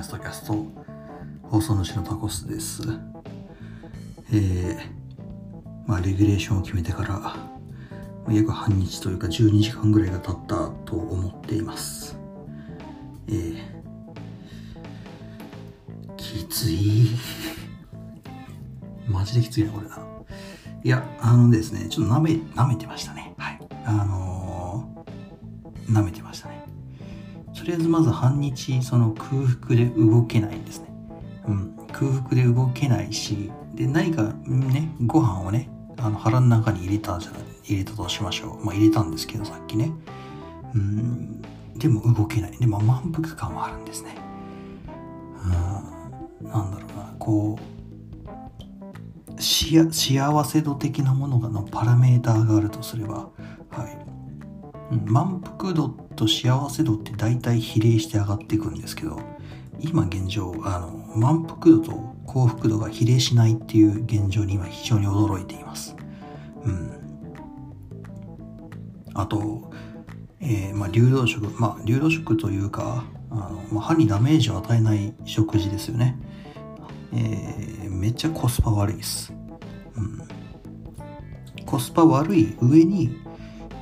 ャストキャスト放送主のタコスです。えー、まあレギュレーションを決めてから約半日というか12時間ぐらいが経ったと思っています。えー、きつい。マジできついなこれな。いやあのですねちょっと舐め舐めてましたね。はい。あのー、舐めてましたね。とりあえずまず半日その空腹で動けないんですね。うん、空腹で動けないし、で、何かね、ご飯をね、あの腹の中に入れたじゃない、入れたとしましょう。まあ入れたんですけど、さっきね。うん、でも動けない。でも満腹感もあるんですね。うん、なんだろうな、こう、幸せ度的なものがのパラメーターがあるとすれば、満腹度と幸せ度って大体比例して上がっていくんですけど今現状あの満腹度と幸福度が比例しないっていう現状に今非常に驚いています。うん。あと、えー、まあ、流動食まあ流動食というかあの、まあ、歯にダメージを与えない食事ですよね。えー、めっちゃコスパ悪いです、うん、コスパ悪い上に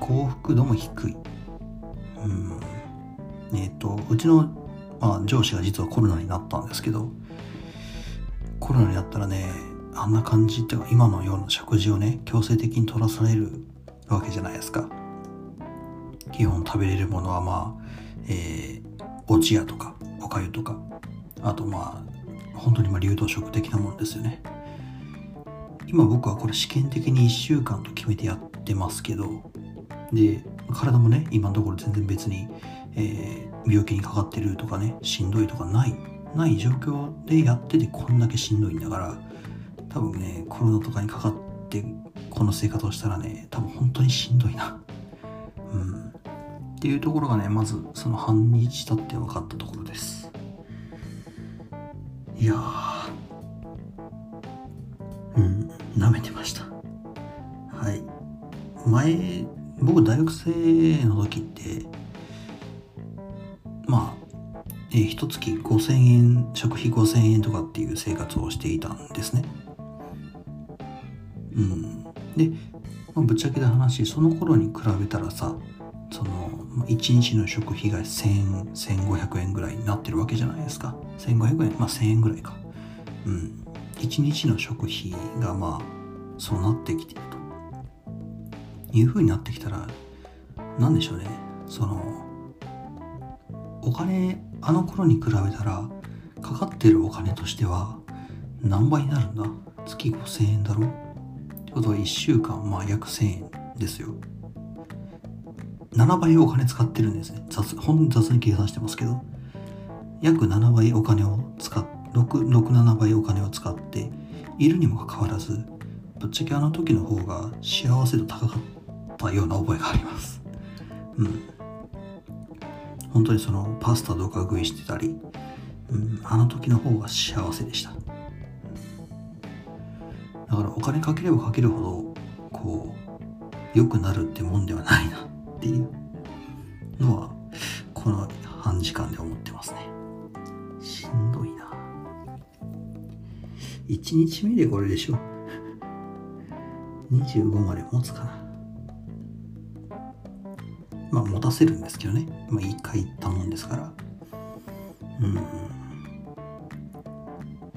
幸福度も低い。うん。えっ、ー、とうちの、まあ、上司が実はコロナになったんですけどコロナになったらねあんな感じっていうか今のような食事をね強制的に取らされるわけじゃないですか。基本食べれるものはまあえー、お茶屋とかおかゆとかあとまあ本当にまあ流動食的なものですよね。今僕はこれ試験的に1週間と決めてやってますけどで体もね今のところ全然別に、えー、病気にかかってるとかねしんどいとかないない状況でやっててこんだけしんどいんだから多分ねコロナとかにかかってこの生活をしたらね多分本当にしんどいな。うん。っていうところがねまずその半日経って分かったところです。いやうん。舐めてました。はい。前僕大学生の時ってまあ、えー、一月5000円食費5000円とかっていう生活をしていたんですね。うん。で、まあ、ぶっちゃけた話その頃に比べたらさその1日の食費が1000 1500円ぐらいになってるわけじゃないですか。1500円まあ1000円ぐらいか。うん。1日の食費がまあそうなってきてると。いう風になってきたら何でしょうね。そのお金あの頃に比べたらかかってるお金としては何倍になるんだ？月5000円だろ？ってことは1週間まあ約1000円ですよ。7倍お金使ってるんですね。雑ほん雑に計算してますけど。約7倍お金を使っ67倍お金を使っているにもかかわらずぶっちゃけあの時の方が幸せ度高かったような覚えがあります。うん。本当にそのパスタとか食いしてたり、うん、あの時の方が幸せでした、だからお金かければかけるほどこう良くなるってもんではないなっていう。のはこの半時間で思ってますね。しんどいな。1日目でこれでしょ。25まで持つかな。まあ持たせるんですけどね。まあ一回行ったもんですから。うん。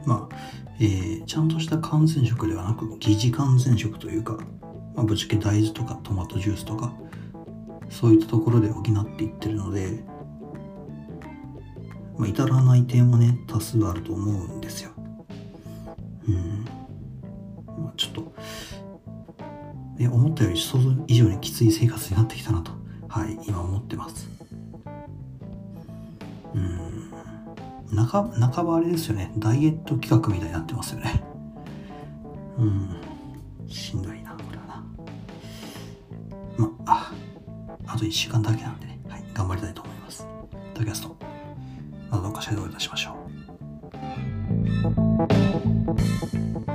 まあえー、ちゃんとした感染食ではなく疑似感染食というか、まあ、ぶっちゃけ大豆とかトマトジュースとかそういったところで補っていってるので、まあ、至らない点はね多数あると思うんですよ。うん、まあ、ちょっとえ思ったより想像以上にきつい生活になってきたなと。はい今思ってます。うん。半半ばあれですよね。ダイエット企画みたいになってますよね。うん。しんどいなこれはな。まああと1週間だけなんでね、はい、頑張りたいと思います。タキャスト。またどこかしらでお会いいたしましょう。